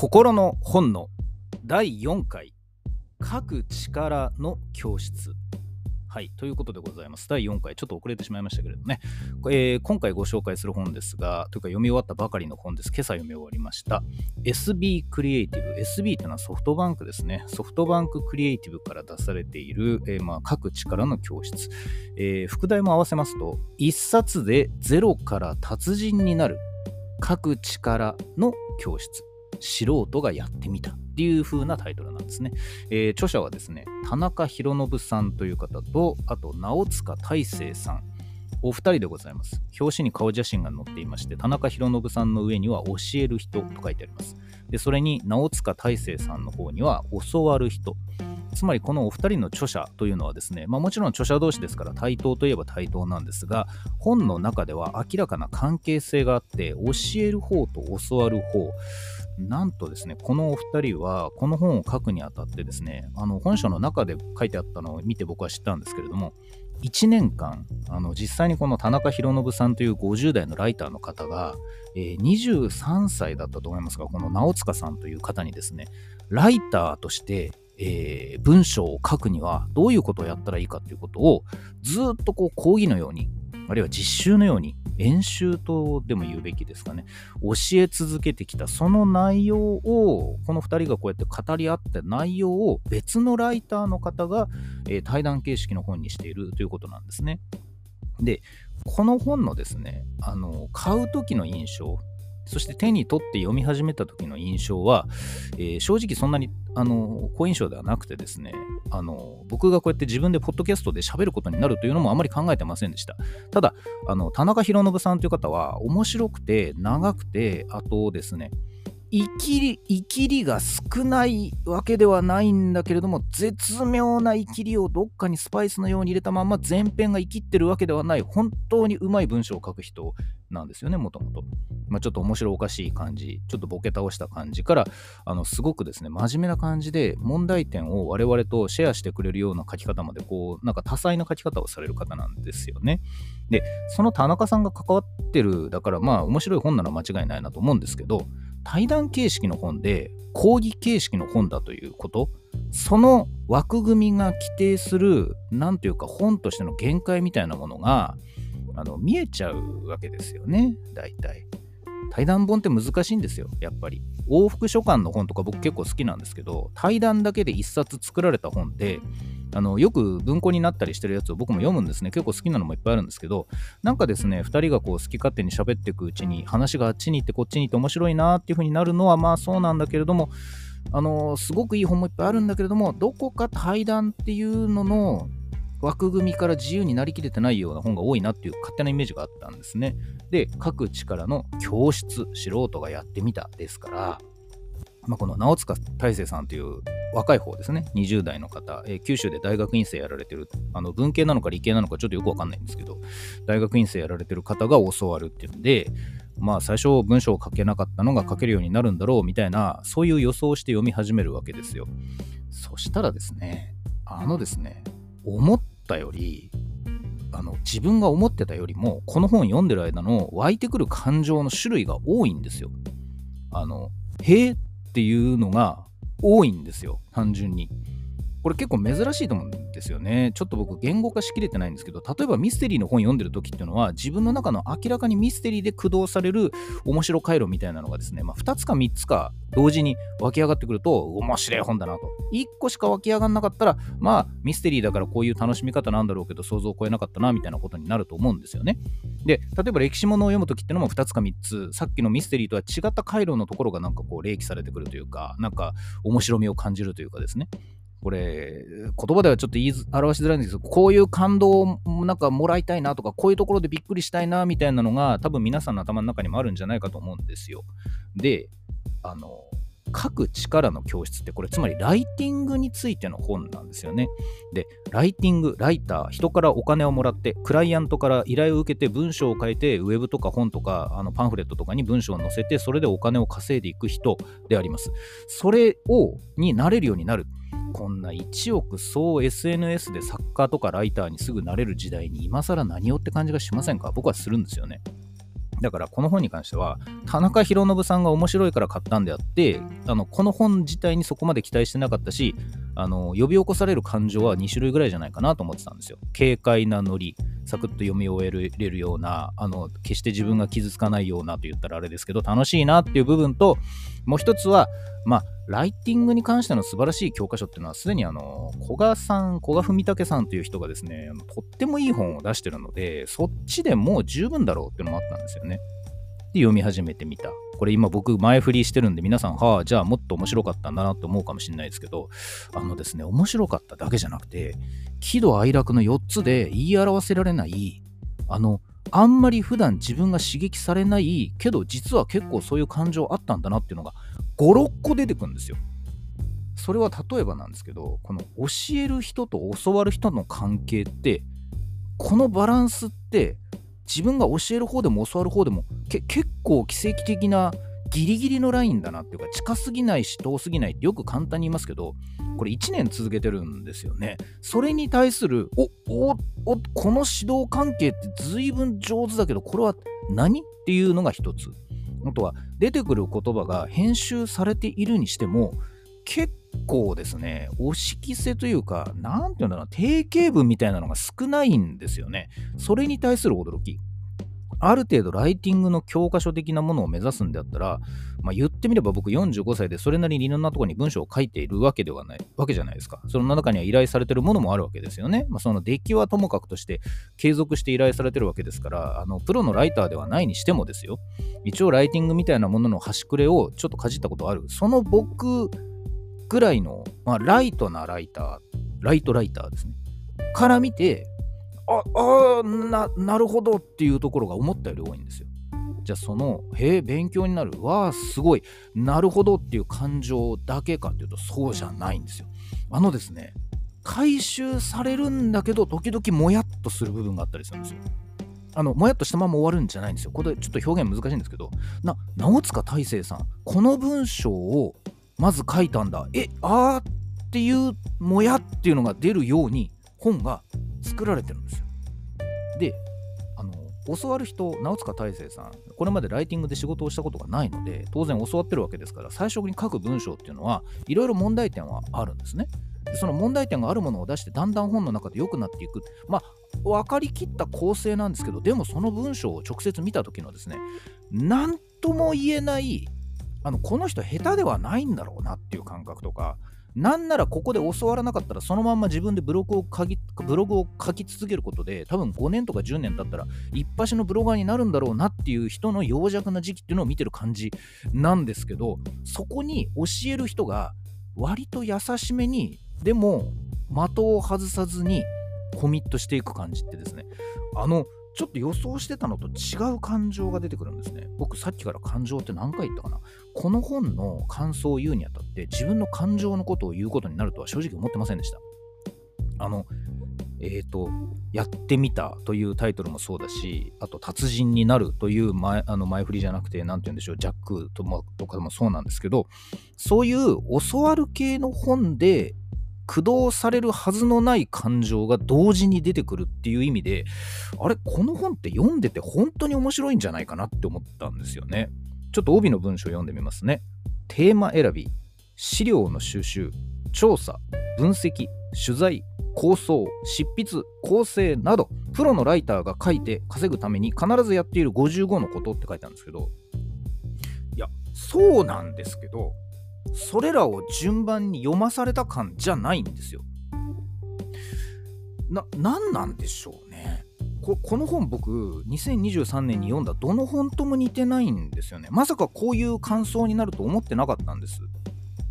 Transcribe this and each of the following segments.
心の本の第4回書く力の教室はい。ということでございます。第4回、ちょっと遅れてしまいましたけれどね、えー、今回ご紹介する本ですが、というか読み終わったばかりの本です。今朝読み終わりました。SB クリエイティブ。SB というのはソフトバンクですね。ソフトバンククリエイティブから出されている、えー、まあ、書く力の教室。えー、副題も合わせますと、1冊でゼロから達人になる書く力の教室。素人がやってみたっていう風なタイトルなんですね。えー、著者はですね、田中博信さんという方と、あと、直塚大成さん。お二人でございます。表紙に顔写真が載っていまして、田中博信さんの上には教える人と書いてあります。で、それに直塚大成さんの方には教わる人。つまりこのお二人の著者というのはですね、まあ、もちろん著者同士ですから対等といえば対等なんですが、本の中では明らかな関係性があって、教える方と教わる方、なんとですね、このお二人は、この本を書くにあたってですね、あの本書の中で書いてあったのを見て僕は知ったんですけれども、1年間、あの実際にこの田中博信さんという50代のライターの方が、えー、23歳だったと思いますが、この直塚さんという方にですね、ライターとしてえー、文章を書くにはどういうことをやったらいいかということをずっとこう講義のようにあるいは実習のように演習とでも言うべきですかね教え続けてきたその内容をこの2人がこうやって語り合った内容を別のライターの方が、えー、対談形式の本にしているということなんですね。でこの本のですねあの買う時の印象そして手に取って読み始めた時の印象は、えー、正直そんなにあの好印象ではなくてですねあの僕がこうやって自分でポッドキャストで喋ることになるというのもあまり考えてませんでした。ただあの田中博信さんという方は面白くて長くてあとですね生きり、生きりが少ないわけではないんだけれども、絶妙な生きりをどっかにスパイスのように入れたまま前編が生きってるわけではない、本当にうまい文章を書く人なんですよね、もともと。まあ、ちょっと面白おかしい感じ、ちょっとボケ倒した感じから、あのすごくですね、真面目な感じで問題点を我々とシェアしてくれるような書き方まで、こう、なんか多彩な書き方をされる方なんですよね。で、その田中さんが関わってる、だからまあ面白い本なら間違いないなと思うんですけど、対談形式の本で講義形式の本だということその枠組みが規定する何というか本としての限界みたいなものがあの見えちゃうわけですよね大体。対談本って難しいんですよやっぱり。往復書簡の本とか僕結構好きなんですけど対談だけで1冊作られた本ってあのよく文庫になったりしてるやつを僕も読むんですね。結構好きなのもいっぱいあるんですけど、なんかですね、2人がこう好き勝手に喋っていくうちに、話があっちに行ってこっちに行って面白いなっていう風になるのはまあそうなんだけれども、あのすごくいい本もいっぱいあるんだけれども、どこか対談っていうのの枠組みから自由になりきれてないような本が多いなっていう勝手なイメージがあったんですね。で、書く力の教室、素人がやってみたですから、まあ、この直塚大成さんという若い方ですね、20代の方、えー、九州で大学院生やられてる、あの文系なのか理系なのかちょっとよくわかんないんですけど、大学院生やられてる方が教わるっていうんで、まあ最初文章を書けなかったのが書けるようになるんだろうみたいな、そういう予想をして読み始めるわけですよ。そしたらですね、あのですね、思ったより、あの自分が思ってたよりも、この本読んでる間の湧いてくる感情の種類が多いんですよ。あの、へえっていうのが多いんですよ、単純に。これ結構珍しいと思うんですよね。ちょっと僕言語化しきれてないんですけど、例えばミステリーの本読んでる時っていうのは、自分の中の明らかにミステリーで駆動される面白回路みたいなのがですね、まあ、2つか3つか同時に湧き上がってくると、面白い本だなと。1個しか湧き上がんなかったら、まあミステリーだからこういう楽しみ方なんだろうけど、想像を超えなかったなみたいなことになると思うんですよね。で、例えば歴史物を読む時ってのも2つか3つ、さっきのミステリーとは違った回路のところがなんかこう例記されてくるというか、なんか面白みを感じるというかですね。これ、言葉ではちょっと言い表しづらいんですけど、こういう感動をなんかもらいたいなとか、こういうところでびっくりしたいなみたいなのが、多分皆さんの頭の中にもあるんじゃないかと思うんですよ。で、あの、書く力の教室ってこれつまりライティングについての本なんですよね。で、ライティング、ライター、人からお金をもらって、クライアントから依頼を受けて文章を書いて、ウェブとか本とかあのパンフレットとかに文章を載せて、それでお金を稼いでいく人であります。それをになれるようになる。こんな1億総 SNS で作家とかライターにすぐなれる時代に今更何をって感じがしませんか？僕はするんですよね。だからこの本に関しては田中宏信さんが面白いから買ったんであってあのこの本自体にそこまで期待してなかったしあの呼び起こされる感情は2種類ぐらいじゃないかなと思ってたんですよ。軽快なノリサクッと読み終えれるようなあの決して自分が傷つかないようなと言ったらあれですけど楽しいなっていう部分ともう一つはまあライティングに関しての素晴らしい教科書っていうのはすでにあの古賀さん古賀文武さんという人がですねとってもいい本を出してるのでそっちでもう十分だろうっていうのもあったんですよね。で読み始めてみた。これ今僕前振りしてるんで皆さん、はあ、じゃあもっと面白かったんだなと思うかもしれないですけど、あのですね、面白かっただけじゃなくて、喜怒哀楽の4つで言い表せられない、あの、あんまり普段自分が刺激されないけど実は結構そういう感情あったんだなっていうのが5、6個出てくるんですよ。それは例えばなんですけど、この教える人と教わる人の関係って、このバランスって自分が教える方でも教わる方でも結構奇跡的なギリギリのラインだなっていうか近すぎないし遠すぎないってよく簡単に言いますけどこれ1年続けてるんですよね。それに対するおおおこの指導関係って随分上手だけどこれは何っていうのが一つ。あとは出てくる言葉が編集されているにしても結構ですね、押し着せというか、なんていうんだろうな、定型文みたいなのが少ないんですよね。それに対する驚き。ある程度ライティングの教科書的なものを目指すんであったら、まあ、言ってみれば僕45歳でそれなりにいろんなところに文章を書いているわけではないわけじゃないですか。その中には依頼されてるものもあるわけですよね。まあ、その出来はともかくとして継続して依頼されてるわけですから、あのプロのライターではないにしてもですよ。一応ライティングみたいなものの端くれをちょっとかじったことある。その僕ぐらいの、まあ、ライトなライター、ライトライターですね。から見て、ああな、なるほどっていうところが思ったより多いんですよ。じゃあその、へえ、勉強になる、わあ、すごい、なるほどっていう感情だけかっていうと、そうじゃないんですよ。あのですね、回収されるんだけど、時々もやっとする部分があったりするんですよ。あの、もやっとしたまま終わるんじゃないんですよ。これちょっと表現難しいんですけど、な、直塚大成さん、この文章をまず書いたんだ。え、あーっていうもやっていうのが出るように本が作られてるんですよ。で、あの、教わる人、直塚大成さん、これまでライティングで仕事をしたことがないので、当然教わってるわけですから、最初に書く文章っていうのは、いろいろ問題点はあるんですね。その問題点があるものを出して、だんだん本の中で良くなっていく。まあ、分かりきった構成なんですけど、でもその文章を直接見た時のですね、何とも言えないあのこの人下手ではないんだろうなっていう感覚とかなんならここで教わらなかったらそのまんま自分でブログを書きブログを書き続けることで多分5年とか10年経ったら一発のブロガーになるんだろうなっていう人の弱弱な時期っていうのを見てる感じなんですけどそこに教える人が割と優しめにでも的を外さずにコミットしていく感じってですね。あのちょっと予想してたのと違う感情が出てくるんですね。僕さっきから感情って何回言ったかなこの本の感想を言うにあたって自分の感情のことを言うことになるとは正直思ってませんでした。あの、えっ、ー、と、やってみたというタイトルもそうだし、あと、達人になるという前あの前振りじゃなくて、なんて言うんでしょう、ジャックととかもそうなんですけど、そういう教わる系の本で駆動されるはずのない感情が同時に出てくるっていう意味で、あれ、この本って読んでて本当に面白いんじゃないかなって思ったんですよね。ちょっと帯の文章を読んでみますね。テーマ選び、資料の収集、調査、分析、取材、構想、執筆、構成など、プロのライターが書いて稼ぐために必ずやっている55のことって書いてあるんですけど、いや、そうなんですけど、それらを順番に読まされた感じゃないんですよ。な、何なんでしょうね。ここの本僕2023年に読んだどの本とも似てないんですよね。まさかこういう感想になると思ってなかったんです。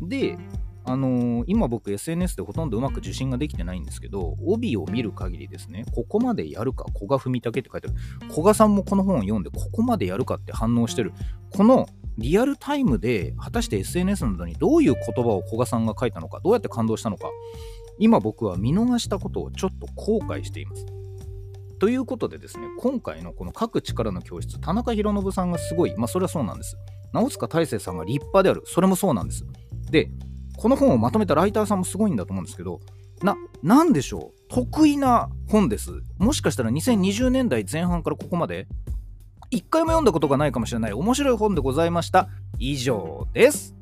で、あのー、今僕 SNS でほとんどうまく受信ができてないんですけど、帯を見る限りですね、ここまでやるか、古賀文武って書いてある。古賀さんもこの本を読んで、ここまでやるかって反応してる。このリアルタイムで果たして SNS などにどういう言葉を古賀さんが書いたのか、どうやって感動したのか、今僕は見逃したことをちょっと後悔しています。ということでですね、今回のこの書く力の教室、田中宏信さんがすごい、まあそれはそうなんです。直塚大成さんが立派である、それもそうなんです。で、この本をまとめたライターさんもすごいんだと思うんですけど、な、なんでしょう？得意な本です。もしかしたら2020年代前半からここまで一回も読んだことがないかもしれない面白い本でございました。以上です。